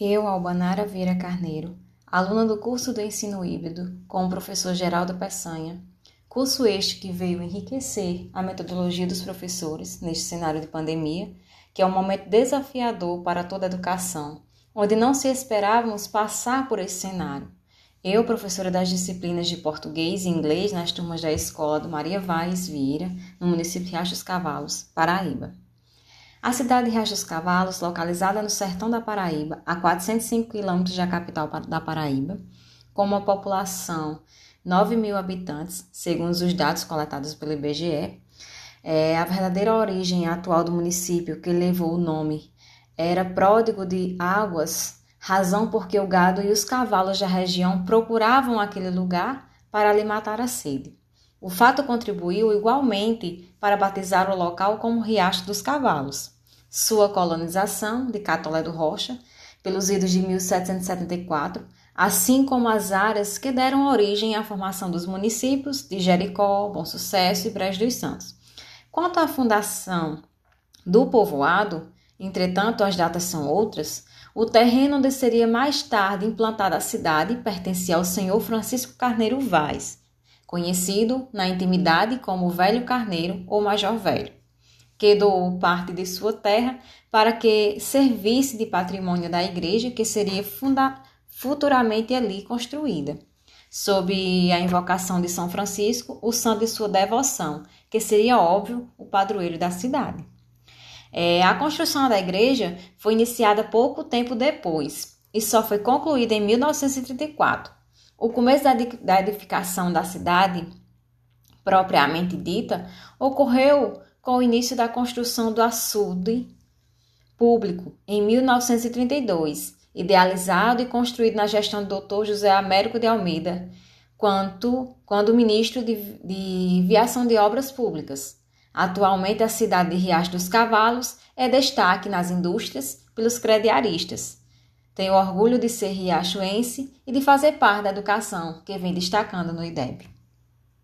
Eu, Albanara Vieira Carneiro, aluna do curso do ensino híbrido com o professor Geraldo Peçanha, curso este que veio enriquecer a metodologia dos professores neste cenário de pandemia, que é um momento desafiador para toda a educação, onde não se esperávamos passar por esse cenário. Eu, professora das disciplinas de português e inglês nas turmas da escola do Maria Vaz Vieira, no município de Riachos Cavalos, Paraíba. A cidade de Riacho dos Cavalos, localizada no sertão da Paraíba, a 405 quilômetros da capital da Paraíba, com uma população 9 mil habitantes, segundo os dados coletados pelo IBGE, é, a verdadeira origem atual do município que levou o nome era pródigo de águas, razão porque o gado e os cavalos da região procuravam aquele lugar para lhe matar a sede. O fato contribuiu igualmente para batizar o local como Riacho dos Cavalos. Sua colonização, de Catolé do Rocha, pelos idos de 1774, assim como as áreas que deram origem à formação dos municípios de Jericó, Bom Sucesso e Brejo dos Santos. Quanto à fundação do povoado, entretanto as datas são outras, o terreno onde seria mais tarde implantada a cidade pertencia ao senhor Francisco Carneiro Vaz, conhecido na intimidade como Velho Carneiro ou Major Velho, que doou parte de sua terra para que servisse de patrimônio da igreja que seria futuramente ali construída. Sob a invocação de São Francisco, o santo de sua devoção, que seria óbvio o padroeiro da cidade. É, a construção da igreja foi iniciada pouco tempo depois e só foi concluída em 1934. O começo da edificação da cidade, propriamente dita, ocorreu com o início da construção do açude público em 1932, idealizado e construído na gestão do Dr. José Américo de Almeida, quanto quando ministro de, de Viação de Obras Públicas. Atualmente, a cidade de Riacho dos Cavalos é destaque nas indústrias pelos crediaristas tenho orgulho de ser riachuense e de fazer parte da educação que vem destacando no IDEB.